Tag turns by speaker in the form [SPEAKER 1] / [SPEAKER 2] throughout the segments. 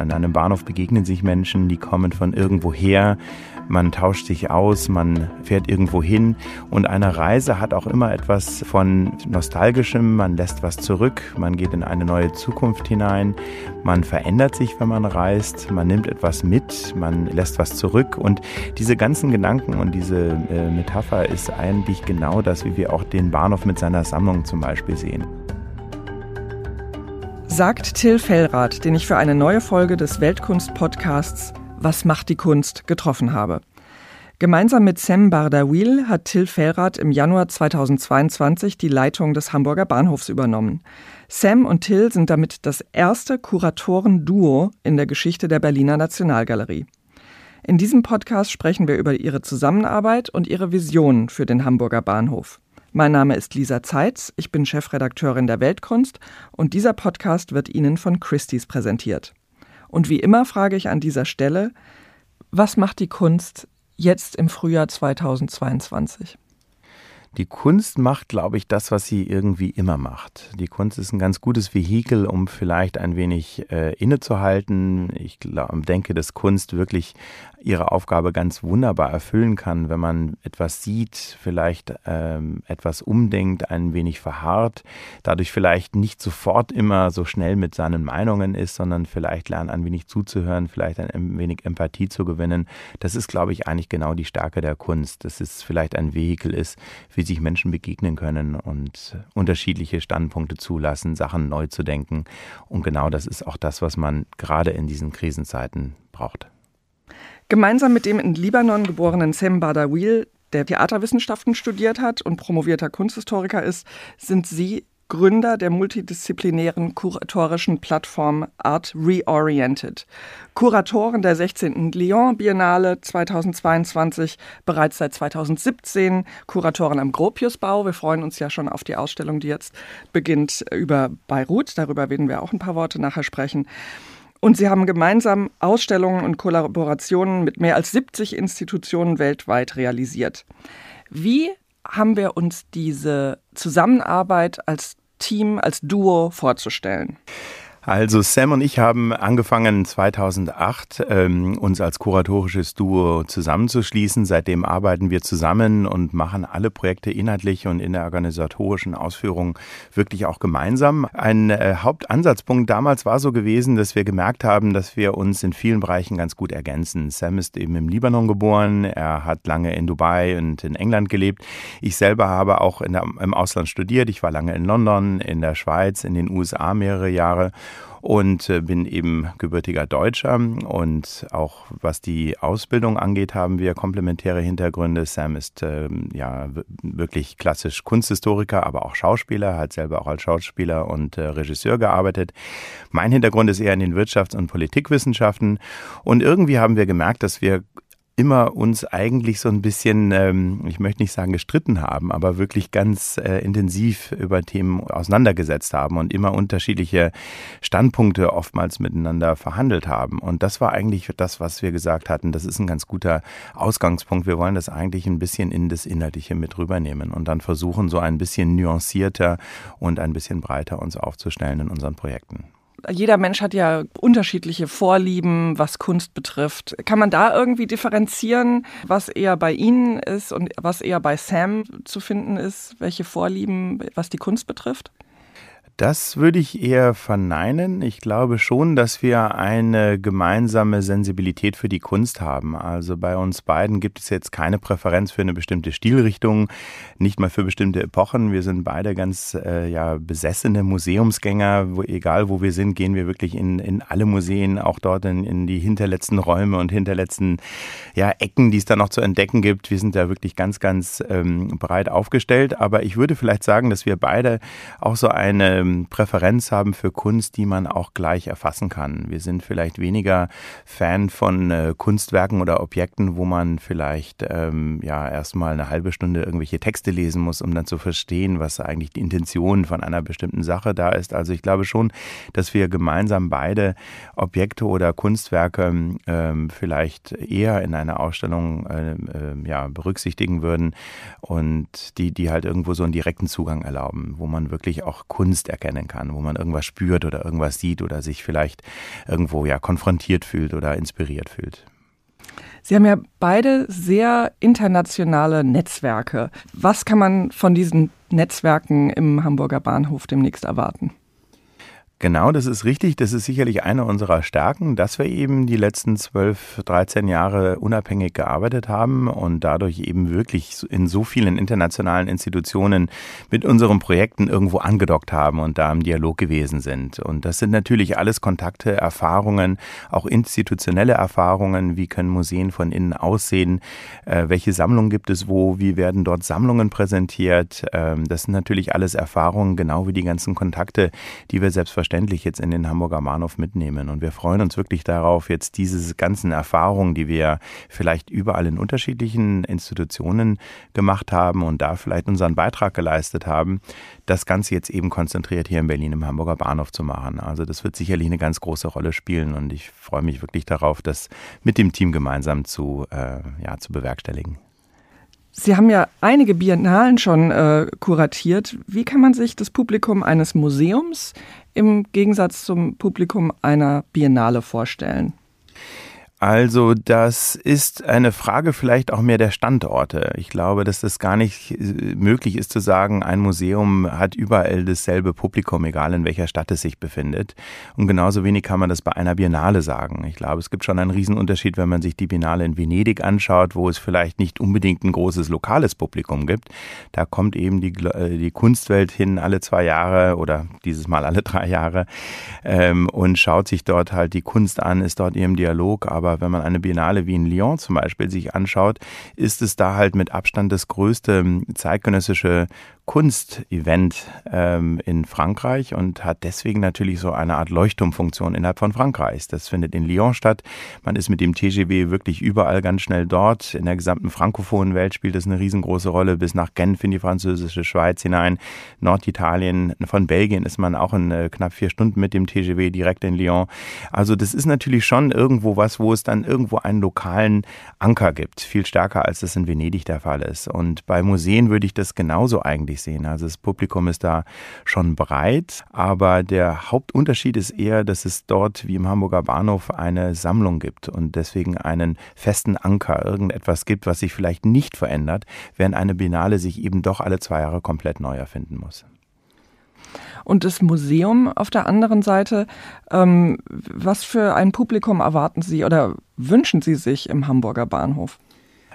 [SPEAKER 1] An einem Bahnhof begegnen sich Menschen, die kommen von irgendwoher, man tauscht sich aus, man fährt irgendwo hin. Und eine Reise hat auch immer etwas von nostalgischem, man lässt was zurück, man geht in eine neue Zukunft hinein, man verändert sich, wenn man reist, man nimmt etwas mit, man lässt was zurück. Und diese ganzen Gedanken und diese äh, Metapher ist eigentlich genau das, wie wir auch den Bahnhof mit seiner Sammlung zum Beispiel sehen
[SPEAKER 2] sagt Till Fellrath, den ich für eine neue Folge des Weltkunst-Podcasts Was macht die Kunst getroffen habe. Gemeinsam mit Sam Bardawil hat Till Fellrath im Januar 2022 die Leitung des Hamburger Bahnhofs übernommen. Sam und Till sind damit das erste Kuratoren-Duo in der Geschichte der Berliner Nationalgalerie. In diesem Podcast sprechen wir über ihre Zusammenarbeit und ihre Visionen für den Hamburger Bahnhof. Mein Name ist Lisa Zeitz, ich bin Chefredakteurin der Weltkunst und dieser Podcast wird Ihnen von Christie's präsentiert. Und wie immer frage ich an dieser Stelle, was macht die Kunst jetzt im Frühjahr 2022?
[SPEAKER 1] Die Kunst macht, glaube ich, das, was sie irgendwie immer macht. Die Kunst ist ein ganz gutes Vehikel, um vielleicht ein wenig äh, innezuhalten. Ich glaub, denke, dass Kunst wirklich ihre Aufgabe ganz wunderbar erfüllen kann, wenn man etwas sieht, vielleicht ähm, etwas umdenkt, ein wenig verharrt, dadurch vielleicht nicht sofort immer so schnell mit seinen Meinungen ist, sondern vielleicht lernt ein wenig zuzuhören, vielleicht ein wenig Empathie zu gewinnen. Das ist, glaube ich, eigentlich genau die Stärke der Kunst, dass es vielleicht ein Vehikel ist, wie sich Menschen begegnen können und unterschiedliche Standpunkte zulassen, Sachen neu zu denken. Und genau das ist auch das, was man gerade in diesen Krisenzeiten braucht.
[SPEAKER 2] Gemeinsam mit dem in Libanon geborenen Sem Badawil, der Theaterwissenschaften studiert hat und promovierter Kunsthistoriker ist, sind Sie Gründer der multidisziplinären kuratorischen Plattform Art Reoriented. Kuratoren der 16. Lyon Biennale 2022, bereits seit 2017 Kuratoren am Gropiusbau. Wir freuen uns ja schon auf die Ausstellung, die jetzt beginnt über Beirut. Darüber werden wir auch ein paar Worte nachher sprechen. Und sie haben gemeinsam Ausstellungen und Kollaborationen mit mehr als 70 Institutionen weltweit realisiert. Wie haben wir uns diese Zusammenarbeit als Team, als Duo vorzustellen?
[SPEAKER 1] Also Sam und ich haben angefangen 2008 ähm, uns als kuratorisches Duo zusammenzuschließen. Seitdem arbeiten wir zusammen und machen alle Projekte inhaltlich und in der organisatorischen Ausführung wirklich auch gemeinsam. Ein äh, Hauptansatzpunkt damals war so gewesen, dass wir gemerkt haben, dass wir uns in vielen Bereichen ganz gut ergänzen. Sam ist eben im Libanon geboren, er hat lange in Dubai und in England gelebt. Ich selber habe auch der, im Ausland studiert. Ich war lange in London, in der Schweiz, in den USA mehrere Jahre und äh, bin eben gebürtiger Deutscher und auch was die Ausbildung angeht, haben wir komplementäre Hintergründe. Sam ist äh, ja wirklich klassisch Kunsthistoriker, aber auch Schauspieler, hat selber auch als Schauspieler und äh, Regisseur gearbeitet. Mein Hintergrund ist eher in den Wirtschafts- und Politikwissenschaften und irgendwie haben wir gemerkt, dass wir immer uns eigentlich so ein bisschen, ähm, ich möchte nicht sagen gestritten haben, aber wirklich ganz äh, intensiv über Themen auseinandergesetzt haben und immer unterschiedliche Standpunkte oftmals miteinander verhandelt haben. Und das war eigentlich das, was wir gesagt hatten, das ist ein ganz guter Ausgangspunkt. Wir wollen das eigentlich ein bisschen in das Inhaltliche mit rübernehmen und dann versuchen, so ein bisschen nuancierter und ein bisschen breiter uns aufzustellen in unseren Projekten
[SPEAKER 2] jeder Mensch hat ja unterschiedliche Vorlieben, was Kunst betrifft. Kann man da irgendwie differenzieren, was eher bei Ihnen ist und was eher bei Sam zu finden ist, welche Vorlieben, was die Kunst betrifft?
[SPEAKER 1] Das würde ich eher verneinen. Ich glaube schon, dass wir eine gemeinsame Sensibilität für die Kunst haben. Also bei uns beiden gibt es jetzt keine Präferenz für eine bestimmte Stilrichtung, nicht mal für bestimmte Epochen. Wir sind beide ganz äh, ja, besessene Museumsgänger. Wo, egal wo wir sind, gehen wir wirklich in, in alle Museen, auch dort in, in die hinterletzten Räume und hinterletzten ja, Ecken, die es da noch zu entdecken gibt. Wir sind da wirklich ganz, ganz ähm, breit aufgestellt. Aber ich würde vielleicht sagen, dass wir beide auch so eine ähm, Präferenz haben für Kunst, die man auch gleich erfassen kann. Wir sind vielleicht weniger Fan von äh, Kunstwerken oder Objekten, wo man vielleicht ähm, ja erstmal eine halbe Stunde irgendwelche Texte lesen muss, um dann zu verstehen, was eigentlich die Intention von einer bestimmten Sache da ist. Also ich glaube schon, dass wir gemeinsam beide Objekte oder Kunstwerke ähm, vielleicht eher in einer Ausstellung äh, äh, ja, berücksichtigen würden und die, die halt irgendwo so einen direkten Zugang erlauben, wo man wirklich auch Kunst erkennt erkennen kann, wo man irgendwas spürt oder irgendwas sieht oder sich vielleicht irgendwo ja konfrontiert fühlt oder inspiriert fühlt.
[SPEAKER 2] Sie haben ja beide sehr internationale Netzwerke. Was kann man von diesen Netzwerken im Hamburger Bahnhof demnächst erwarten?
[SPEAKER 1] Genau, das ist richtig. Das ist sicherlich eine unserer Stärken, dass wir eben die letzten 12, 13 Jahre unabhängig gearbeitet haben und dadurch eben wirklich in so vielen internationalen Institutionen mit unseren Projekten irgendwo angedockt haben und da im Dialog gewesen sind. Und das sind natürlich alles Kontakte, Erfahrungen, auch institutionelle Erfahrungen. Wie können Museen von innen aussehen? Äh, welche Sammlungen gibt es wo? Wie werden dort Sammlungen präsentiert? Ähm, das sind natürlich alles Erfahrungen, genau wie die ganzen Kontakte, die wir selbstverständlich selbstverständlich jetzt in den Hamburger Bahnhof mitnehmen. Und wir freuen uns wirklich darauf, jetzt diese ganzen Erfahrungen, die wir vielleicht überall in unterschiedlichen Institutionen gemacht haben und da vielleicht unseren Beitrag geleistet haben, das Ganze jetzt eben konzentriert hier in Berlin im Hamburger Bahnhof zu machen. Also das wird sicherlich eine ganz große Rolle spielen und ich freue mich wirklich darauf, das mit dem Team gemeinsam zu, äh, ja, zu bewerkstelligen.
[SPEAKER 2] Sie haben ja einige Biennalen schon äh, kuratiert. Wie kann man sich das Publikum eines Museums im Gegensatz zum Publikum einer Biennale vorstellen?
[SPEAKER 1] Also das ist eine Frage vielleicht auch mehr der Standorte. Ich glaube, dass das gar nicht äh, möglich ist zu sagen, ein Museum hat überall dasselbe Publikum, egal in welcher Stadt es sich befindet. Und genauso wenig kann man das bei einer Biennale sagen. Ich glaube, es gibt schon einen Riesenunterschied, wenn man sich die Biennale in Venedig anschaut, wo es vielleicht nicht unbedingt ein großes lokales Publikum gibt. Da kommt eben die, äh, die Kunstwelt hin alle zwei Jahre oder dieses Mal alle drei Jahre ähm, und schaut sich dort halt die Kunst an, ist dort im Dialog, aber aber wenn man eine Biennale wie in Lyon zum Beispiel sich anschaut, ist es da halt mit Abstand das größte zeitgenössische Kunstevent ähm, in Frankreich und hat deswegen natürlich so eine Art Leuchtturmfunktion innerhalb von Frankreichs. Das findet in Lyon statt. Man ist mit dem TGW wirklich überall ganz schnell dort. In der gesamten frankophonen Welt spielt es eine riesengroße Rolle, bis nach Genf in die französische Schweiz hinein. Norditalien, von Belgien ist man auch in äh, knapp vier Stunden mit dem TGW direkt in Lyon. Also das ist natürlich schon irgendwo was, wo es dann irgendwo einen lokalen Anker gibt. Viel stärker, als das in Venedig der Fall ist. Und bei Museen würde ich das genauso eigentlich ich sehen. Also das Publikum ist da schon breit, aber der Hauptunterschied ist eher, dass es dort wie im Hamburger Bahnhof eine Sammlung gibt und deswegen einen festen Anker, irgendetwas gibt, was sich vielleicht nicht verändert, während eine Biennale sich eben doch alle zwei Jahre komplett neu erfinden muss.
[SPEAKER 2] Und das Museum auf der anderen Seite, ähm, was für ein Publikum erwarten Sie oder wünschen Sie sich im Hamburger Bahnhof?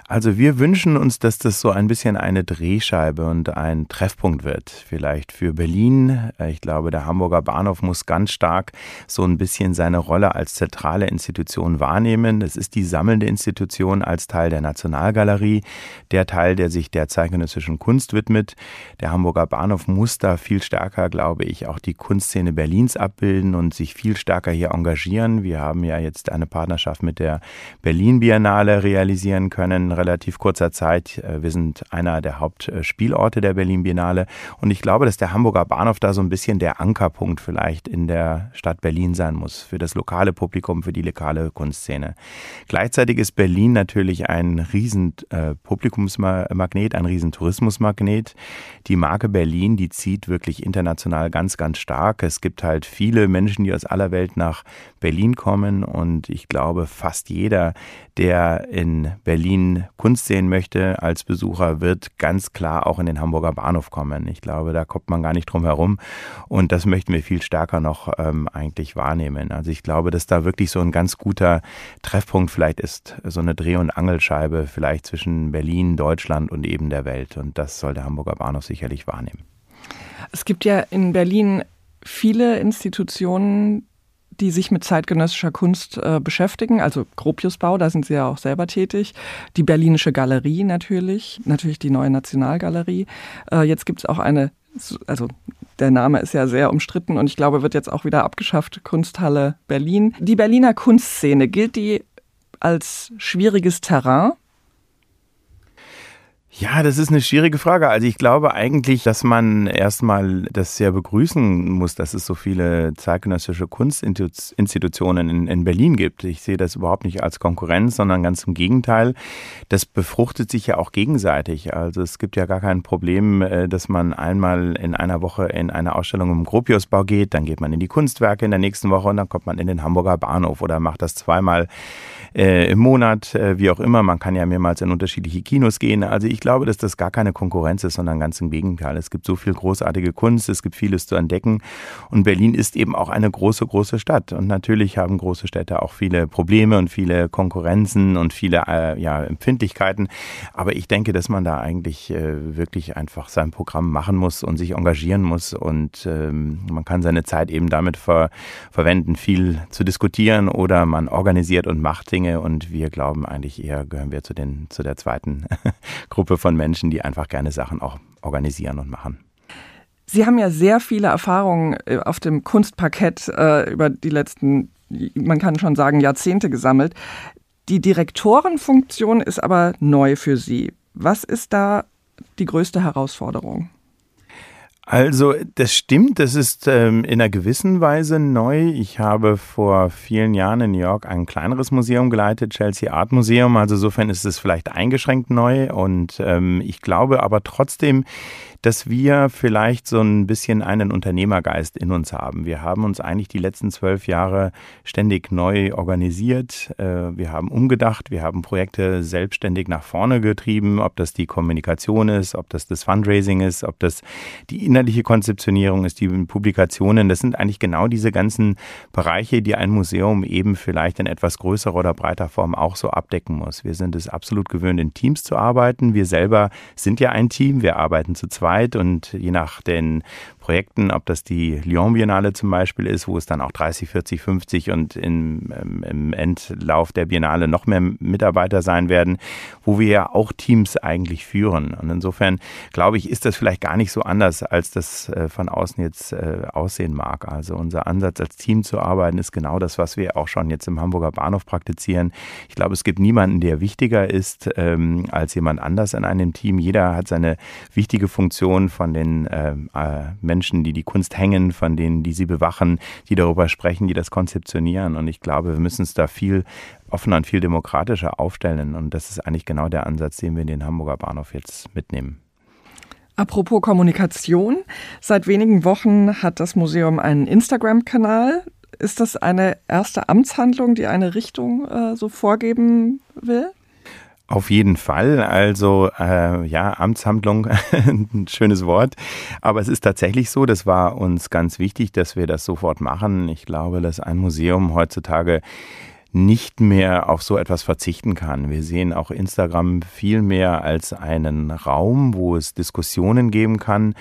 [SPEAKER 1] Also wir wünschen uns, dass das so ein bisschen eine Drehscheibe und ein Treffpunkt wird. Vielleicht für Berlin. Ich glaube, der Hamburger Bahnhof muss ganz stark so ein bisschen seine Rolle als zentrale Institution wahrnehmen. Es ist die sammelnde Institution als Teil der Nationalgalerie, der Teil, der sich der zeitgenössischen Kunst widmet. Der Hamburger Bahnhof muss da viel stärker, glaube ich, auch die Kunstszene Berlins abbilden und sich viel stärker hier engagieren. Wir haben ja jetzt eine Partnerschaft mit der Berlin Biennale realisieren können relativ kurzer Zeit. Äh, wir sind einer der Hauptspielorte der Berlin Biennale und ich glaube, dass der Hamburger Bahnhof da so ein bisschen der Ankerpunkt vielleicht in der Stadt Berlin sein muss für das lokale Publikum, für die lokale Kunstszene. Gleichzeitig ist Berlin natürlich ein riesen äh, Publikumsmagnet, ein riesen Tourismusmagnet. Die Marke Berlin, die zieht wirklich international ganz, ganz stark. Es gibt halt viele Menschen, die aus aller Welt nach Berlin kommen und ich glaube, fast jeder, der in Berlin Kunst sehen möchte als Besucher, wird ganz klar auch in den Hamburger Bahnhof kommen. Ich glaube, da kommt man gar nicht drum herum und das möchten wir viel stärker noch ähm, eigentlich wahrnehmen. Also ich glaube, dass da wirklich so ein ganz guter Treffpunkt vielleicht ist, so eine Dreh- und Angelscheibe vielleicht zwischen Berlin, Deutschland und eben der Welt und das soll der Hamburger Bahnhof sicherlich wahrnehmen.
[SPEAKER 2] Es gibt ja in Berlin viele Institutionen, die sich mit zeitgenössischer Kunst äh, beschäftigen, also Gropiusbau, da sind Sie ja auch selber tätig, die Berlinische Galerie natürlich, natürlich die neue Nationalgalerie. Äh, jetzt gibt es auch eine, also der Name ist ja sehr umstritten und ich glaube, wird jetzt auch wieder abgeschafft, Kunsthalle Berlin. Die Berliner Kunstszene, gilt die als schwieriges Terrain?
[SPEAKER 1] Ja, das ist eine schwierige Frage. Also ich glaube eigentlich, dass man erstmal das sehr begrüßen muss, dass es so viele zeitgenössische Kunstinstitutionen in, in, Berlin gibt. Ich sehe das überhaupt nicht als Konkurrenz, sondern ganz im Gegenteil. Das befruchtet sich ja auch gegenseitig. Also es gibt ja gar kein Problem, äh, dass man einmal in einer Woche in eine Ausstellung im Gropiusbau geht, dann geht man in die Kunstwerke in der nächsten Woche und dann kommt man in den Hamburger Bahnhof oder macht das zweimal äh, im Monat, äh, wie auch immer. Man kann ja mehrmals in unterschiedliche Kinos gehen. Also ich glaube, dass das gar keine Konkurrenz ist, sondern ganz im Gegenteil. Es gibt so viel großartige Kunst, es gibt vieles zu entdecken. Und Berlin ist eben auch eine große, große Stadt. Und natürlich haben große Städte auch viele Probleme und viele Konkurrenzen und viele äh, ja, Empfindlichkeiten. Aber ich denke, dass man da eigentlich äh, wirklich einfach sein Programm machen muss und sich engagieren muss. Und ähm, man kann seine Zeit eben damit ver verwenden, viel zu diskutieren oder man organisiert und macht Dinge Dinge und wir glauben eigentlich eher gehören wir zu, den, zu der zweiten Gruppe von Menschen, die einfach gerne Sachen auch organisieren und machen.
[SPEAKER 2] Sie haben ja sehr viele Erfahrungen äh, auf dem Kunstparkett äh, über die letzten, man kann schon sagen, Jahrzehnte gesammelt. Die Direktorenfunktion ist aber neu für Sie. Was ist da die größte Herausforderung?
[SPEAKER 1] Also das stimmt, das ist ähm, in einer gewissen Weise neu. Ich habe vor vielen Jahren in New York ein kleineres Museum geleitet, Chelsea Art Museum. Also insofern ist es vielleicht eingeschränkt neu. Und ähm, ich glaube aber trotzdem, dass wir vielleicht so ein bisschen einen Unternehmergeist in uns haben. Wir haben uns eigentlich die letzten zwölf Jahre ständig neu organisiert. Äh, wir haben umgedacht, wir haben Projekte selbstständig nach vorne getrieben, ob das die Kommunikation ist, ob das das Fundraising ist, ob das die innerliche Konzeptionierung ist, die Publikationen. Das sind eigentlich genau diese ganzen Bereiche, die ein Museum eben vielleicht in etwas größerer oder breiter Form auch so abdecken muss. Wir sind es absolut gewöhnt, in Teams zu arbeiten. Wir selber sind ja ein Team. Wir arbeiten zu zweit Zeit und je nach den Projekten, ob das die Lyon Biennale zum Beispiel ist, wo es dann auch 30, 40, 50 und im, im Endlauf der Biennale noch mehr Mitarbeiter sein werden, wo wir ja auch Teams eigentlich führen. Und insofern glaube ich, ist das vielleicht gar nicht so anders, als das äh, von außen jetzt äh, aussehen mag. Also unser Ansatz als Team zu arbeiten ist genau das, was wir auch schon jetzt im Hamburger Bahnhof praktizieren. Ich glaube, es gibt niemanden, der wichtiger ist ähm, als jemand anders in einem Team. Jeder hat seine wichtige Funktion von den äh, Menschen, die die Kunst hängen, von denen, die sie bewachen, die darüber sprechen, die das konzeptionieren. Und ich glaube, wir müssen es da viel offener und viel demokratischer aufstellen. Und das ist eigentlich genau der Ansatz, den wir in den Hamburger Bahnhof jetzt mitnehmen.
[SPEAKER 2] Apropos Kommunikation, seit wenigen Wochen hat das Museum einen Instagram-Kanal. Ist das eine erste Amtshandlung, die eine Richtung äh, so vorgeben will?
[SPEAKER 1] Auf jeden Fall. Also äh, ja, Amtshandlung, ein schönes Wort. Aber es ist tatsächlich so, das war uns ganz wichtig, dass wir das sofort machen. Ich glaube, dass ein Museum heutzutage nicht mehr auf so etwas verzichten kann. Wir sehen auch Instagram viel mehr als einen Raum, wo es Diskussionen geben kann,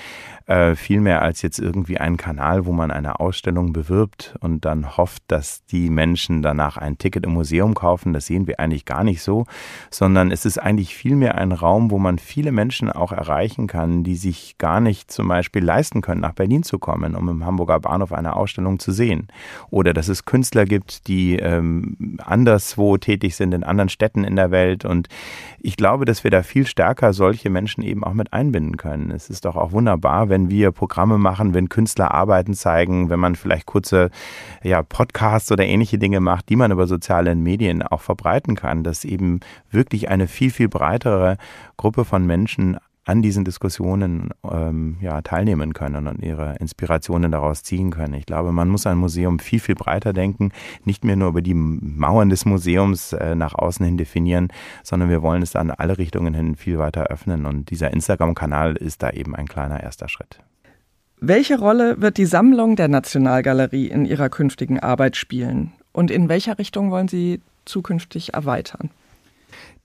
[SPEAKER 1] äh, viel mehr als jetzt irgendwie einen Kanal, wo man eine Ausstellung bewirbt und dann hofft, dass die Menschen danach ein Ticket im Museum kaufen. Das sehen wir eigentlich gar nicht so, sondern es ist eigentlich viel mehr ein Raum, wo man viele Menschen auch erreichen kann, die sich gar nicht zum Beispiel leisten können, nach Berlin zu kommen, um im Hamburger Bahnhof eine Ausstellung zu sehen. Oder dass es Künstler gibt, die ähm, anderswo tätig sind, in anderen Städten in der Welt. Und ich glaube, dass wir da viel stärker solche Menschen eben auch mit einbinden können. Es ist doch auch wunderbar, wenn wir Programme machen, wenn Künstler Arbeiten zeigen, wenn man vielleicht kurze ja, Podcasts oder ähnliche Dinge macht, die man über soziale Medien auch verbreiten kann, dass eben wirklich eine viel, viel breitere Gruppe von Menschen an diesen Diskussionen ähm, ja, teilnehmen können und ihre Inspirationen daraus ziehen können. Ich glaube, man muss ein Museum viel, viel breiter denken, nicht mehr nur über die Mauern des Museums äh, nach außen hin definieren, sondern wir wollen es an alle Richtungen hin viel weiter öffnen und dieser Instagram-Kanal ist da eben ein kleiner erster Schritt.
[SPEAKER 2] Welche Rolle wird die Sammlung der Nationalgalerie in Ihrer künftigen Arbeit spielen und in welcher Richtung wollen Sie zukünftig erweitern?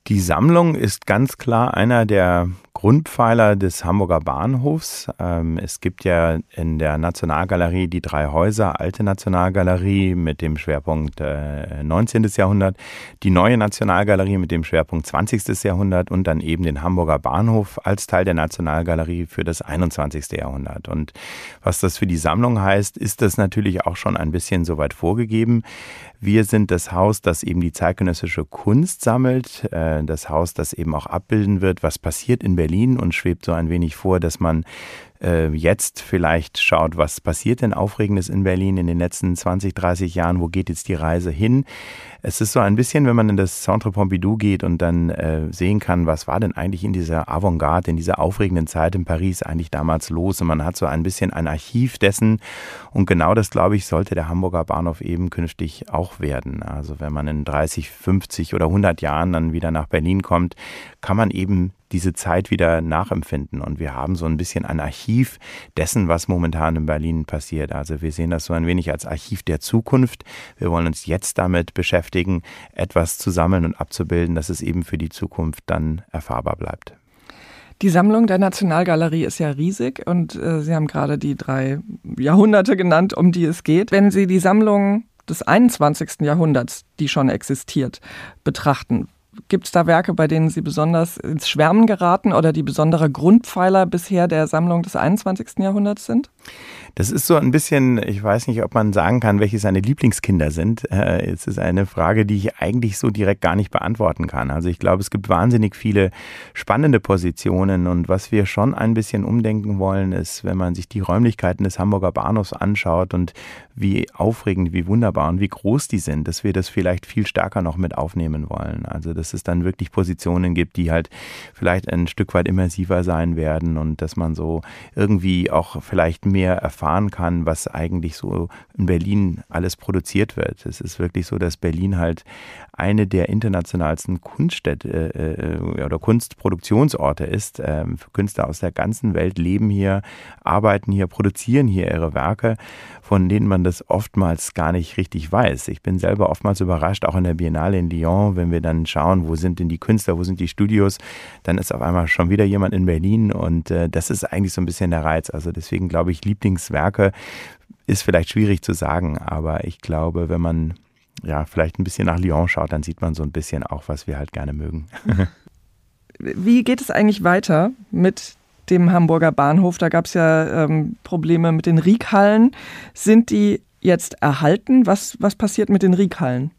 [SPEAKER 1] Die Sammlung ist ganz klar einer der Grundpfeiler des Hamburger Bahnhofs. Ähm, es gibt ja in der Nationalgalerie die drei Häuser, alte Nationalgalerie mit dem Schwerpunkt 19. Äh, Jahrhundert, die neue Nationalgalerie mit dem Schwerpunkt 20. Jahrhundert und dann eben den Hamburger Bahnhof als Teil der Nationalgalerie für das 21. Jahrhundert. Und was das für die Sammlung heißt, ist das natürlich auch schon ein bisschen soweit vorgegeben. Wir sind das Haus, das eben die zeitgenössische Kunst sammelt, äh, das Haus, das eben auch abbilden wird, was passiert in Berlin? Und schwebt so ein wenig vor, dass man äh, jetzt vielleicht schaut, was passiert denn Aufregendes in Berlin in den letzten 20, 30 Jahren, wo geht jetzt die Reise hin? Es ist so ein bisschen, wenn man in das Centre Pompidou geht und dann äh, sehen kann, was war denn eigentlich in dieser Avantgarde, in dieser aufregenden Zeit in Paris eigentlich damals los? Und man hat so ein bisschen ein Archiv dessen. Und genau das, glaube ich, sollte der Hamburger Bahnhof eben künftig auch werden. Also wenn man in 30, 50 oder 100 Jahren dann wieder nach Berlin kommt, kann man eben diese Zeit wieder nachempfinden. Und wir haben so ein bisschen ein Archiv dessen, was momentan in Berlin passiert. Also wir sehen das so ein wenig als Archiv der Zukunft. Wir wollen uns jetzt damit beschäftigen, etwas zu sammeln und abzubilden, dass es eben für die Zukunft dann erfahrbar bleibt.
[SPEAKER 2] Die Sammlung der Nationalgalerie ist ja riesig und äh, Sie haben gerade die drei Jahrhunderte genannt, um die es geht. Wenn Sie die Sammlung des 21. Jahrhunderts, die schon existiert, betrachten, Gibt es da Werke, bei denen Sie besonders ins Schwärmen geraten oder die besondere Grundpfeiler bisher der Sammlung des 21. Jahrhunderts sind?
[SPEAKER 1] Das ist so ein bisschen, ich weiß nicht, ob man sagen kann, welche seine Lieblingskinder sind. Äh, es ist eine Frage, die ich eigentlich so direkt gar nicht beantworten kann. Also ich glaube, es gibt wahnsinnig viele spannende Positionen und was wir schon ein bisschen umdenken wollen, ist, wenn man sich die Räumlichkeiten des Hamburger Bahnhofs anschaut und wie aufregend, wie wunderbar und wie groß die sind, dass wir das vielleicht viel stärker noch mit aufnehmen wollen. Also dass es dann wirklich Positionen gibt, die halt vielleicht ein Stück weit immersiver sein werden und dass man so irgendwie auch vielleicht mehr erfahren kann, was eigentlich so in Berlin alles produziert wird. Es ist wirklich so, dass Berlin halt eine der internationalsten Kunststädte äh, oder Kunstproduktionsorte ist. Ähm, Künstler aus der ganzen Welt leben hier, arbeiten hier, produzieren hier ihre Werke, von denen man das oftmals gar nicht richtig weiß. Ich bin selber oftmals überrascht, auch in der Biennale in Lyon, wenn wir dann schauen, wo sind denn die Künstler, wo sind die Studios, dann ist auf einmal schon wieder jemand in Berlin und äh, das ist eigentlich so ein bisschen der Reiz. Also deswegen glaube ich, Lieblingswerke ist vielleicht schwierig zu sagen, aber ich glaube, wenn man ja, vielleicht ein bisschen nach Lyon schaut, dann sieht man so ein bisschen auch, was wir halt gerne mögen.
[SPEAKER 2] Wie geht es eigentlich weiter mit dem Hamburger Bahnhof? Da gab es ja ähm, Probleme mit den Riekhallen. Sind die jetzt erhalten? Was, was passiert mit den Riekhallen?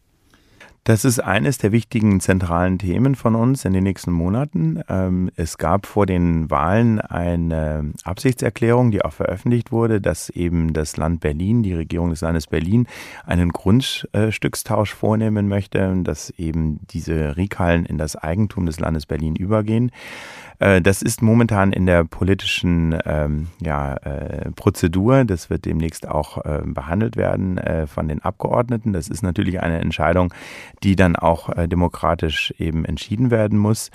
[SPEAKER 1] Das ist eines der wichtigen zentralen Themen von uns in den nächsten Monaten. Ähm, es gab vor den Wahlen eine Absichtserklärung, die auch veröffentlicht wurde, dass eben das Land Berlin, die Regierung des Landes Berlin, einen Grundstückstausch vornehmen möchte, dass eben diese Riekhallen in das Eigentum des Landes Berlin übergehen. Äh, das ist momentan in der politischen ähm, ja, äh, Prozedur. Das wird demnächst auch äh, behandelt werden äh, von den Abgeordneten. Das ist natürlich eine Entscheidung, die dann auch äh, demokratisch eben entschieden werden muss.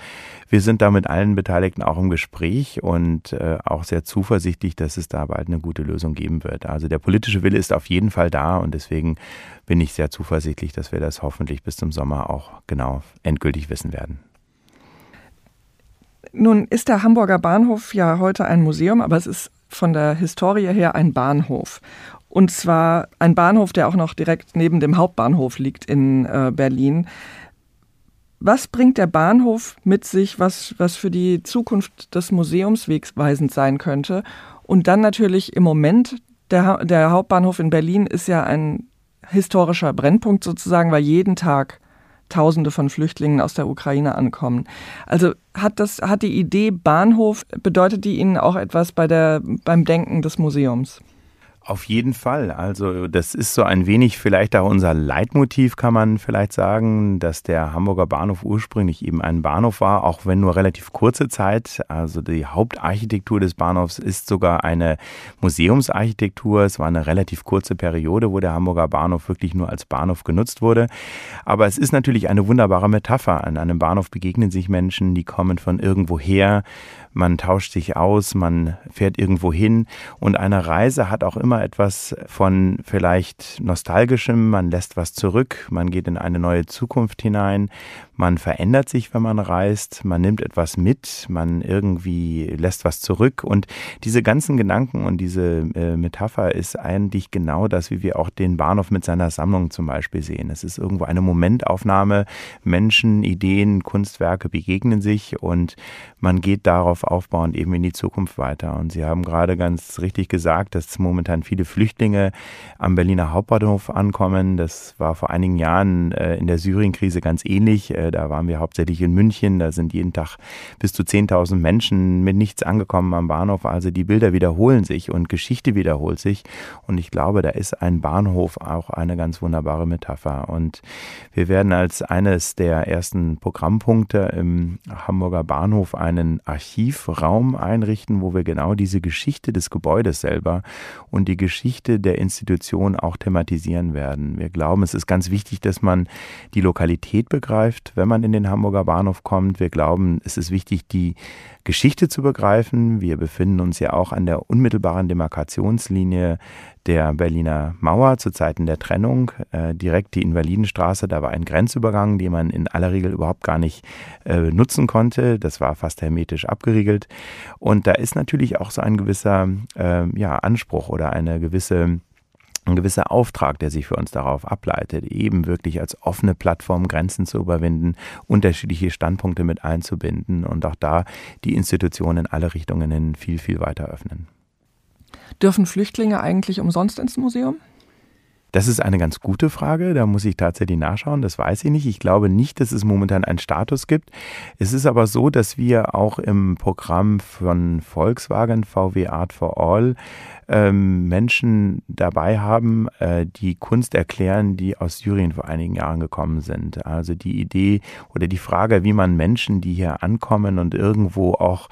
[SPEAKER 1] Wir sind da mit allen Beteiligten auch im Gespräch und äh, auch sehr zuversichtlich, dass es da bald eine gute Lösung geben wird. Also der politische Wille ist auf jeden Fall da und deswegen bin ich sehr zuversichtlich, dass wir das hoffentlich bis zum Sommer auch genau endgültig wissen werden.
[SPEAKER 2] Nun ist der Hamburger Bahnhof ja heute ein Museum, aber es ist von der Historie her ein Bahnhof. Und zwar ein Bahnhof, der auch noch direkt neben dem Hauptbahnhof liegt in äh, Berlin. Was bringt der Bahnhof mit sich, was, was für die Zukunft des Museums wegweisend sein könnte? Und dann natürlich im Moment, der, der Hauptbahnhof in Berlin ist ja ein historischer Brennpunkt sozusagen, weil jeden Tag Tausende von Flüchtlingen aus der Ukraine ankommen. Also hat das, hat die Idee Bahnhof, bedeutet die Ihnen auch etwas bei der, beim Denken des Museums?
[SPEAKER 1] Auf jeden Fall. Also das ist so ein wenig vielleicht auch unser Leitmotiv, kann man vielleicht sagen, dass der Hamburger Bahnhof ursprünglich eben ein Bahnhof war, auch wenn nur relativ kurze Zeit. Also die Hauptarchitektur des Bahnhofs ist sogar eine Museumsarchitektur. Es war eine relativ kurze Periode, wo der Hamburger Bahnhof wirklich nur als Bahnhof genutzt wurde. Aber es ist natürlich eine wunderbare Metapher. An einem Bahnhof begegnen sich Menschen, die kommen von irgendwoher. Man tauscht sich aus, man fährt irgendwo hin und eine Reise hat auch immer immer etwas von vielleicht nostalgischem, man lässt was zurück, man geht in eine neue Zukunft hinein, man verändert sich, wenn man reist, man nimmt etwas mit, man irgendwie lässt was zurück. Und diese ganzen Gedanken und diese äh, Metapher ist eigentlich genau das, wie wir auch den Bahnhof mit seiner Sammlung zum Beispiel sehen. Es ist irgendwo eine Momentaufnahme, Menschen, Ideen, Kunstwerke begegnen sich und man geht darauf aufbauend eben in die Zukunft weiter. Und Sie haben gerade ganz richtig gesagt, dass momentan viele Flüchtlinge am Berliner Hauptbahnhof ankommen. Das war vor einigen Jahren äh, in der Syrien-Krise ganz ähnlich. Äh, da waren wir hauptsächlich in München. Da sind jeden Tag bis zu 10.000 Menschen mit nichts angekommen am Bahnhof. Also die Bilder wiederholen sich und Geschichte wiederholt sich. Und ich glaube, da ist ein Bahnhof auch eine ganz wunderbare Metapher. Und wir werden als eines der ersten Programmpunkte im Hamburger Bahnhof einen Archivraum einrichten, wo wir genau diese Geschichte des Gebäudes selber und die Geschichte der Institution auch thematisieren werden. Wir glauben, es ist ganz wichtig, dass man die Lokalität begreift, wenn man in den Hamburger Bahnhof kommt. Wir glauben, es ist wichtig, die Geschichte zu begreifen. Wir befinden uns ja auch an der unmittelbaren Demarkationslinie der Berliner Mauer zu Zeiten der Trennung. Äh, direkt die Invalidenstraße, da war ein Grenzübergang, den man in aller Regel überhaupt gar nicht äh, nutzen konnte. Das war fast hermetisch abgeriegelt. Und da ist natürlich auch so ein gewisser äh, ja, Anspruch oder eine gewisse ein gewisser Auftrag, der sich für uns darauf ableitet, eben wirklich als offene Plattform Grenzen zu überwinden, unterschiedliche Standpunkte mit einzubinden und auch da die Institutionen in alle Richtungen hin viel, viel weiter öffnen.
[SPEAKER 2] Dürfen Flüchtlinge eigentlich umsonst ins Museum?
[SPEAKER 1] Das ist eine ganz gute Frage. Da muss ich tatsächlich nachschauen. Das weiß ich nicht. Ich glaube nicht, dass es momentan einen Status gibt. Es ist aber so, dass wir auch im Programm von Volkswagen VW Art for All ähm, Menschen dabei haben, äh, die Kunst erklären, die aus Syrien vor einigen Jahren gekommen sind. Also die Idee oder die Frage, wie man Menschen, die hier ankommen und irgendwo auch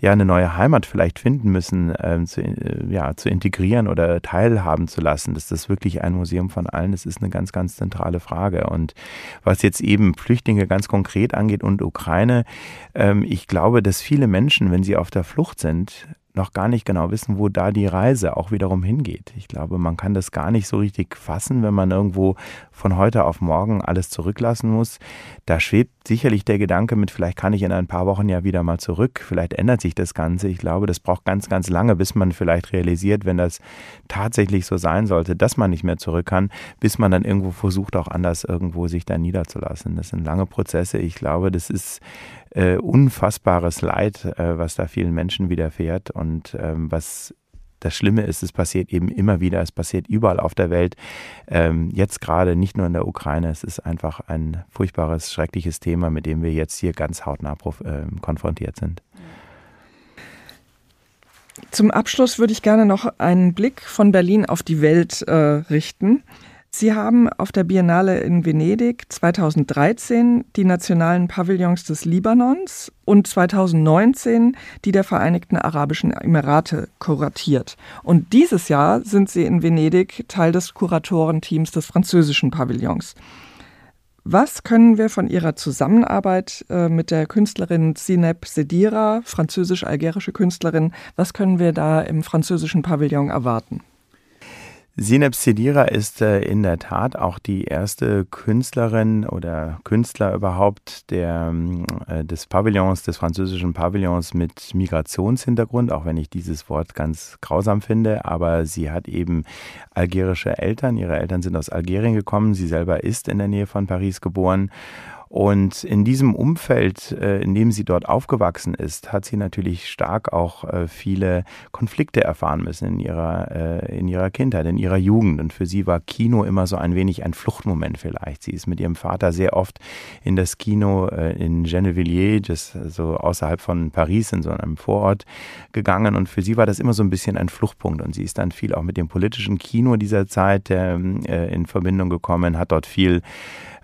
[SPEAKER 1] ja eine neue Heimat vielleicht finden müssen, äh, zu, äh, ja, zu integrieren oder teilhaben zu lassen, dass das wirklich ein Museum von allen ist, ist eine ganz, ganz zentrale Frage. Und was jetzt eben Flüchtlinge ganz konkret angeht und Ukraine, ähm, ich glaube, dass viele Menschen, wenn sie auf der Flucht sind, noch gar nicht genau wissen, wo da die Reise auch wiederum hingeht. Ich glaube, man kann das gar nicht so richtig fassen, wenn man irgendwo von heute auf morgen alles zurücklassen muss. Da schwebt sicherlich der Gedanke mit, vielleicht kann ich in ein paar Wochen ja wieder mal zurück, vielleicht ändert sich das Ganze. Ich glaube, das braucht ganz, ganz lange, bis man vielleicht realisiert, wenn das tatsächlich so sein sollte, dass man nicht mehr zurück kann, bis man dann irgendwo versucht, auch anders irgendwo sich da niederzulassen. Das sind lange Prozesse. Ich glaube, das ist äh, unfassbares Leid, äh, was da vielen Menschen widerfährt und ähm, was das Schlimme ist, es passiert eben immer wieder, es passiert überall auf der Welt. Ähm, jetzt gerade nicht nur in der Ukraine, es ist einfach ein furchtbares, schreckliches Thema, mit dem wir jetzt hier ganz hautnah äh, konfrontiert sind.
[SPEAKER 2] Zum Abschluss würde ich gerne noch einen Blick von Berlin auf die Welt äh, richten. Sie haben auf der Biennale in Venedig 2013 die nationalen Pavillons des Libanons und 2019 die der Vereinigten Arabischen Emirate kuratiert. Und dieses Jahr sind Sie in Venedig Teil des Kuratorenteams des französischen Pavillons. Was können wir von Ihrer Zusammenarbeit äh, mit der Künstlerin Zineb Sedira, französisch-algerische Künstlerin, was können wir da im französischen Pavillon erwarten?
[SPEAKER 1] Sineb Sedira ist äh, in der Tat auch die erste Künstlerin oder Künstler überhaupt der, äh, des Pavillons, des französischen Pavillons mit Migrationshintergrund, auch wenn ich dieses Wort ganz grausam finde. Aber sie hat eben algerische Eltern. Ihre Eltern sind aus Algerien gekommen. Sie selber ist in der Nähe von Paris geboren und in diesem Umfeld, äh, in dem sie dort aufgewachsen ist, hat sie natürlich stark auch äh, viele Konflikte erfahren müssen in ihrer, äh, in ihrer Kindheit, in ihrer Jugend. Und für sie war Kino immer so ein wenig ein Fluchtmoment vielleicht. Sie ist mit ihrem Vater sehr oft in das Kino in Gennevilliers, das so außerhalb von Paris in so einem Vorort gegangen. Und für sie war das immer so ein bisschen ein Fluchtpunkt. Und sie ist dann viel auch mit dem politischen Kino dieser Zeit in Verbindung gekommen, hat dort viel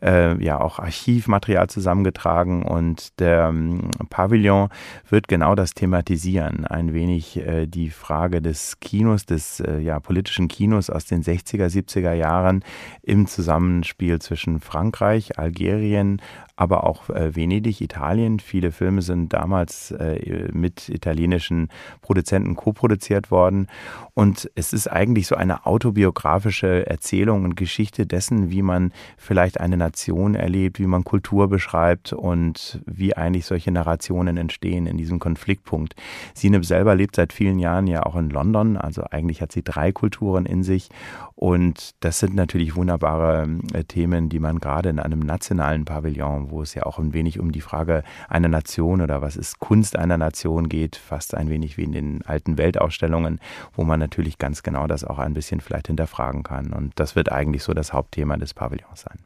[SPEAKER 1] äh, ja auch Archivmaterial zusammengetragen und der ähm, Pavillon wird genau das thematisieren. Ein wenig äh, die Frage des Kinos, des äh, ja, politischen Kinos aus den 60er, 70er Jahren im Zusammenspiel zwischen Frankreich, Algerien, aber auch äh, Venedig, Italien. Viele Filme sind damals äh, mit italienischen Produzenten koproduziert worden. Und es ist eigentlich so eine autobiografische Erzählung und Geschichte dessen, wie man vielleicht eine Nation erlebt, wie man Kultur beschreibt und wie eigentlich solche Narrationen entstehen in diesem Konfliktpunkt. Sineb selber lebt seit vielen Jahren ja auch in London, also eigentlich hat sie drei Kulturen in sich. Und das sind natürlich wunderbare äh, Themen, die man gerade in einem nationalen Pavillon, wo es ja auch ein wenig um die Frage einer Nation oder was ist Kunst einer Nation geht, fast ein wenig wie in den alten Weltausstellungen, wo man natürlich ganz genau das auch ein bisschen vielleicht hinterfragen kann. Und das wird eigentlich so das Hauptthema des Pavillons sein.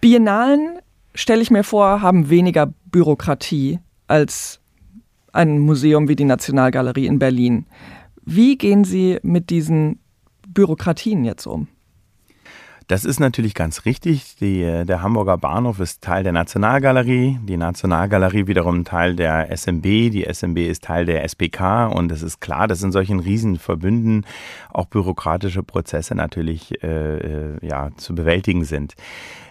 [SPEAKER 2] Biennalen, stelle ich mir vor, haben weniger Bürokratie als ein Museum wie die Nationalgalerie in Berlin. Wie gehen Sie mit diesen Bürokratien jetzt um?
[SPEAKER 1] Das ist natürlich ganz richtig. Die, der Hamburger Bahnhof ist Teil der Nationalgalerie, die Nationalgalerie wiederum Teil der SMB, die SMB ist Teil der SPK und es ist klar, dass in solchen Riesenverbünden auch bürokratische Prozesse natürlich äh, äh ja, zu bewältigen sind.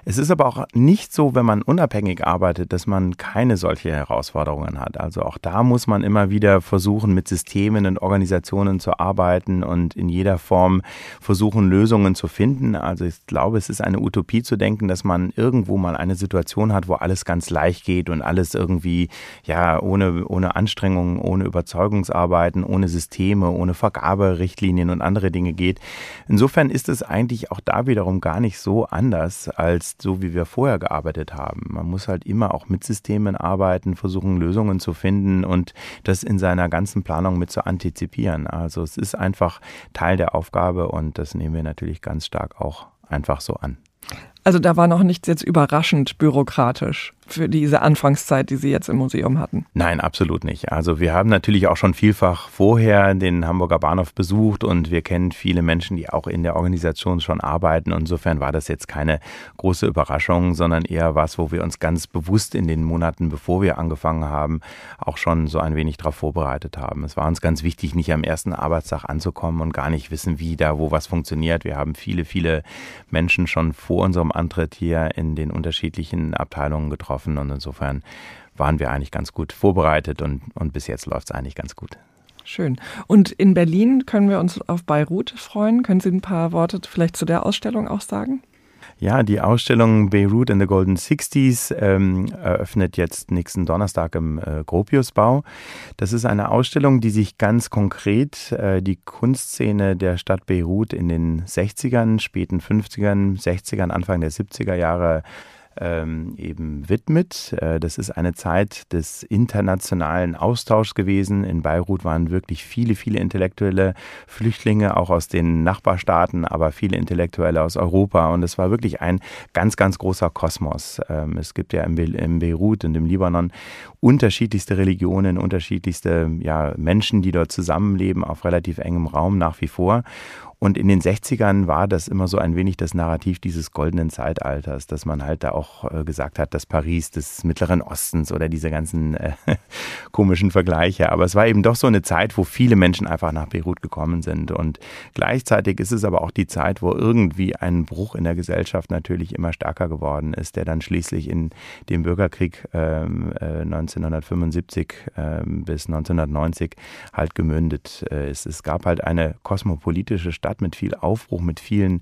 [SPEAKER 1] Es ist aber auch nicht so, wenn man unabhängig arbeitet, dass man keine solche Herausforderungen hat. Also auch da muss man immer wieder versuchen, mit Systemen und Organisationen zu arbeiten und in jeder Form versuchen, Lösungen zu finden. Also ich glaube, es ist eine Utopie zu denken, dass man irgendwo mal eine Situation hat, wo alles ganz leicht geht und alles irgendwie, ja, ohne, ohne Anstrengungen, ohne Überzeugungsarbeiten, ohne Systeme, ohne Vergaberichtlinien und andere Dinge geht. Insofern ist es eigentlich auch da wiederum gar nicht so anders als so, wie wir vorher gearbeitet haben. Man muss halt immer auch mit Systemen arbeiten, versuchen Lösungen zu finden und das in seiner ganzen Planung mit zu antizipieren. Also es ist einfach Teil der Aufgabe und das nehmen wir natürlich ganz stark auch einfach so an.
[SPEAKER 2] Also da war noch nichts jetzt überraschend bürokratisch für diese Anfangszeit, die Sie jetzt im Museum hatten?
[SPEAKER 1] Nein, absolut nicht. Also wir haben natürlich auch schon vielfach vorher den Hamburger Bahnhof besucht und wir kennen viele Menschen, die auch in der Organisation schon arbeiten. Insofern war das jetzt keine große Überraschung, sondern eher was, wo wir uns ganz bewusst in den Monaten, bevor wir angefangen haben, auch schon so ein wenig darauf vorbereitet haben. Es war uns ganz wichtig, nicht am ersten Arbeitstag anzukommen und gar nicht wissen, wie da, wo was funktioniert. Wir haben viele, viele Menschen schon vor unserem Antritt hier in den unterschiedlichen Abteilungen getroffen und insofern waren wir eigentlich ganz gut vorbereitet und, und bis jetzt läuft es eigentlich ganz gut.
[SPEAKER 2] Schön. Und in Berlin können wir uns auf Beirut freuen. Können Sie ein paar Worte vielleicht zu der Ausstellung auch sagen?
[SPEAKER 1] Ja, die Ausstellung Beirut in the Golden Sixties ähm, eröffnet jetzt nächsten Donnerstag im äh, Gropiusbau. Das ist eine Ausstellung, die sich ganz konkret äh, die Kunstszene der Stadt Beirut in den 60ern, späten 50ern, 60ern, Anfang der 70er Jahre ähm, eben widmet. Äh, das ist eine Zeit des internationalen Austauschs gewesen. In Beirut waren wirklich viele, viele intellektuelle Flüchtlinge, auch aus den Nachbarstaaten, aber viele Intellektuelle aus Europa. Und es war wirklich ein ganz, ganz großer Kosmos. Ähm, es gibt ja in, Be in Beirut und im Libanon unterschiedlichste Religionen, unterschiedlichste ja, Menschen, die dort zusammenleben, auf relativ engem Raum nach wie vor. Und in den 60ern war das immer so ein wenig das Narrativ dieses goldenen Zeitalters, dass man halt da auch äh, gesagt hat, das Paris des Mittleren Ostens oder diese ganzen äh, komischen Vergleiche. Aber es war eben doch so eine Zeit, wo viele Menschen einfach nach Beirut gekommen sind. Und gleichzeitig ist es aber auch die Zeit, wo irgendwie ein Bruch in der Gesellschaft natürlich immer stärker geworden ist, der dann schließlich in dem Bürgerkrieg ähm, äh, 1975 ähm, bis 1990 halt gemündet äh, ist. Es gab halt eine kosmopolitische Stadt, Stadt mit viel Aufbruch, mit vielen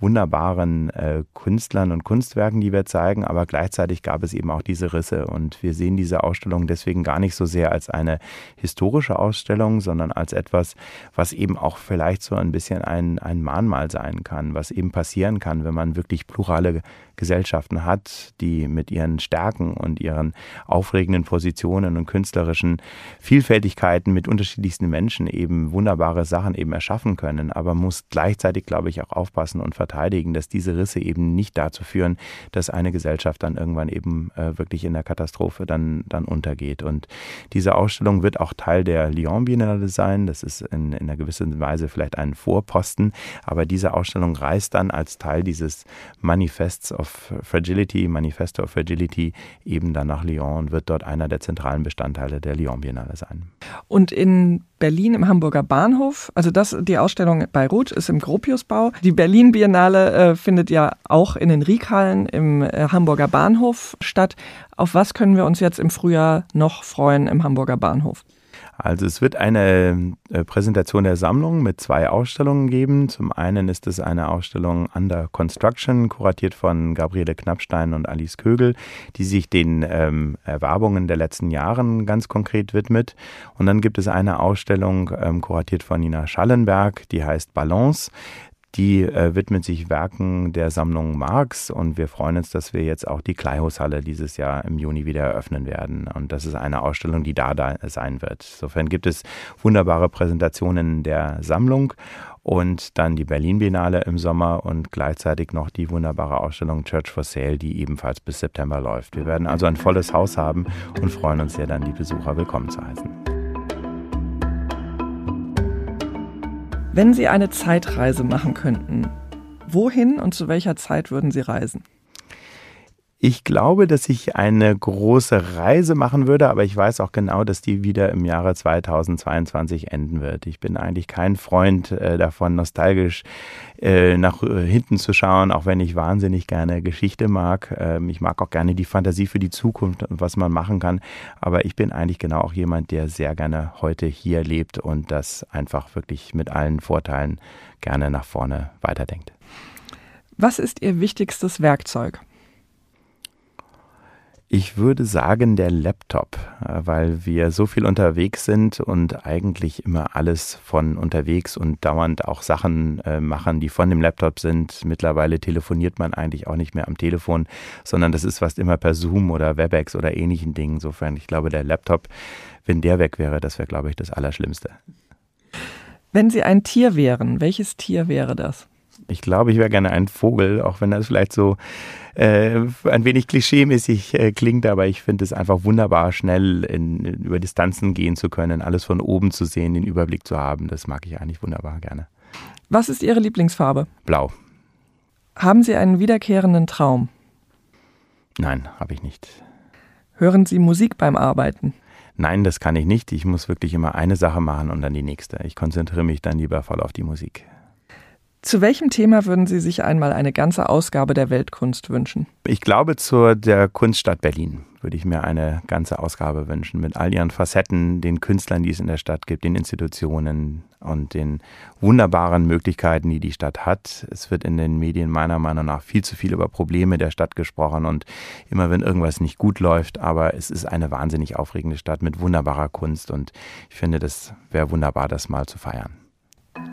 [SPEAKER 1] wunderbaren äh, Künstlern und Kunstwerken, die wir zeigen, aber gleichzeitig gab es eben auch diese Risse und wir sehen diese Ausstellung deswegen gar nicht so sehr als eine historische Ausstellung, sondern als etwas, was eben auch vielleicht so ein bisschen ein, ein Mahnmal sein kann, was eben passieren kann, wenn man wirklich plurale Gesellschaften hat, die mit ihren Stärken und ihren aufregenden Positionen und künstlerischen Vielfältigkeiten mit unterschiedlichsten Menschen eben wunderbare Sachen eben erschaffen können. Aber muss gleichzeitig, glaube ich, auch aufpassen und verteidigen, dass diese Risse eben nicht dazu führen, dass eine Gesellschaft dann irgendwann eben äh, wirklich in der Katastrophe dann, dann untergeht. Und diese Ausstellung wird auch Teil der Lyon Biennale sein. Das ist in, in einer gewissen Weise vielleicht ein Vorposten, aber diese Ausstellung reist dann als Teil dieses Manifests of Fragility, Manifesto of Fragility, eben dann nach Lyon und wird dort einer der zentralen Bestandteile der Lyon Biennale sein.
[SPEAKER 2] Und in Berlin im Hamburger Bahnhof, also das, die Ausstellung bei Ruth ist im Gropiusbau. Die Berlin Biennale äh, findet ja auch in den Riekhallen im äh, Hamburger Bahnhof statt. Auf was können wir uns jetzt im Frühjahr noch freuen im Hamburger Bahnhof?
[SPEAKER 1] Also es wird eine äh, Präsentation der Sammlung mit zwei Ausstellungen geben. Zum einen ist es eine Ausstellung Under Construction, kuratiert von Gabriele Knappstein und Alice Kögel, die sich den ähm, Erwerbungen der letzten Jahren ganz konkret widmet. Und dann gibt es eine Ausstellung, ähm, kuratiert von Nina Schallenberg, die heißt Balance. Die äh, widmet sich Werken der Sammlung Marx und wir freuen uns, dass wir jetzt auch die Kleihushalle dieses Jahr im Juni wieder eröffnen werden. Und das ist eine Ausstellung, die da, da sein wird. Insofern gibt es wunderbare Präsentationen der Sammlung und dann die Berlin Biennale im Sommer und gleichzeitig noch die wunderbare Ausstellung Church for Sale, die ebenfalls bis September läuft. Wir werden also ein volles Haus haben und freuen uns sehr, dann die Besucher willkommen zu heißen.
[SPEAKER 2] Wenn Sie eine Zeitreise machen könnten, wohin und zu welcher Zeit würden Sie reisen?
[SPEAKER 1] Ich glaube, dass ich eine große Reise machen würde, aber ich weiß auch genau, dass die wieder im Jahre 2022 enden wird. Ich bin eigentlich kein Freund äh, davon, nostalgisch äh, nach äh, hinten zu schauen, auch wenn ich wahnsinnig gerne Geschichte mag. Ähm, ich mag auch gerne die Fantasie für die Zukunft und was man machen kann. Aber ich bin eigentlich genau auch jemand, der sehr gerne heute hier lebt und das einfach wirklich mit allen Vorteilen gerne nach vorne weiterdenkt.
[SPEAKER 2] Was ist Ihr wichtigstes Werkzeug?
[SPEAKER 1] Ich würde sagen der Laptop, äh, weil wir so viel unterwegs sind und eigentlich immer alles von unterwegs und dauernd auch Sachen äh, machen, die von dem Laptop sind. Mittlerweile telefoniert man eigentlich auch nicht mehr am Telefon, sondern das ist fast immer per Zoom oder Webex oder ähnlichen Dingen. Insofern, ich glaube, der Laptop, wenn der weg wäre, das wäre, glaube ich, das Allerschlimmste.
[SPEAKER 2] Wenn Sie ein Tier wären, welches Tier wäre das?
[SPEAKER 1] Ich glaube, ich wäre gerne ein Vogel, auch wenn das vielleicht so äh, ein wenig klischeemäßig äh, klingt, aber ich finde es einfach wunderbar, schnell in, über Distanzen gehen zu können, alles von oben zu sehen, den Überblick zu haben. Das mag ich eigentlich wunderbar gerne.
[SPEAKER 2] Was ist Ihre Lieblingsfarbe?
[SPEAKER 1] Blau.
[SPEAKER 2] Haben Sie einen wiederkehrenden Traum?
[SPEAKER 1] Nein, habe ich nicht.
[SPEAKER 2] Hören Sie Musik beim Arbeiten?
[SPEAKER 1] Nein, das kann ich nicht. Ich muss wirklich immer eine Sache machen und dann die nächste. Ich konzentriere mich dann lieber voll auf die Musik.
[SPEAKER 2] Zu welchem Thema würden Sie sich einmal eine ganze Ausgabe der Weltkunst wünschen?
[SPEAKER 1] Ich glaube, zur der Kunststadt Berlin würde ich mir eine ganze Ausgabe wünschen mit all ihren Facetten, den Künstlern, die es in der Stadt gibt, den Institutionen und den wunderbaren Möglichkeiten, die die Stadt hat. Es wird in den Medien meiner Meinung nach viel zu viel über Probleme der Stadt gesprochen und immer wenn irgendwas nicht gut läuft, aber es ist eine wahnsinnig aufregende Stadt mit wunderbarer Kunst und ich finde, das wäre wunderbar, das mal zu feiern.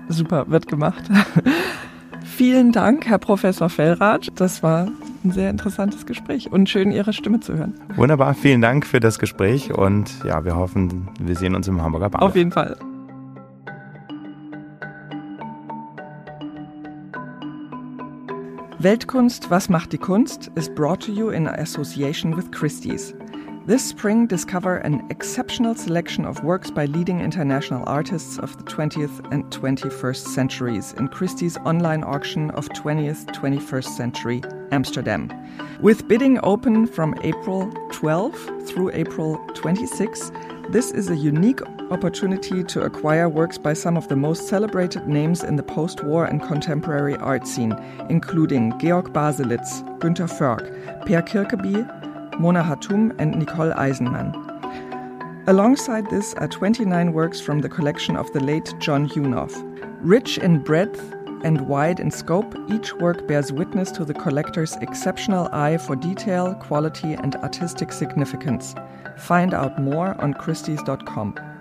[SPEAKER 2] Super, wird gemacht. Vielen Dank, Herr Professor Fellrath. Das war ein sehr interessantes Gespräch und schön, Ihre Stimme zu hören.
[SPEAKER 1] Wunderbar, vielen Dank für das Gespräch und ja, wir hoffen, wir sehen uns im Hamburger Bahnhof.
[SPEAKER 2] Auf jeden Fall. Weltkunst, was macht die Kunst? is brought to you in association with Christie's. This spring, discover an exceptional selection of works by leading international artists of the 20th and 21st centuries in Christie's online auction of 20th 21st Century Amsterdam. With bidding open from April 12 through April 26, this is a unique opportunity to acquire works by some of the most celebrated names in the post war and contemporary art scene, including Georg Baselitz, Günter Förg, Per Kirkeby, Mona Hatoum, and Nicole Eisenman. Alongside this are 29 works from the collection of the late John Hunoff. Rich in breadth and wide in scope, each work bears witness to the collector's exceptional eye for detail, quality, and artistic significance. Find out more on Christie's.com.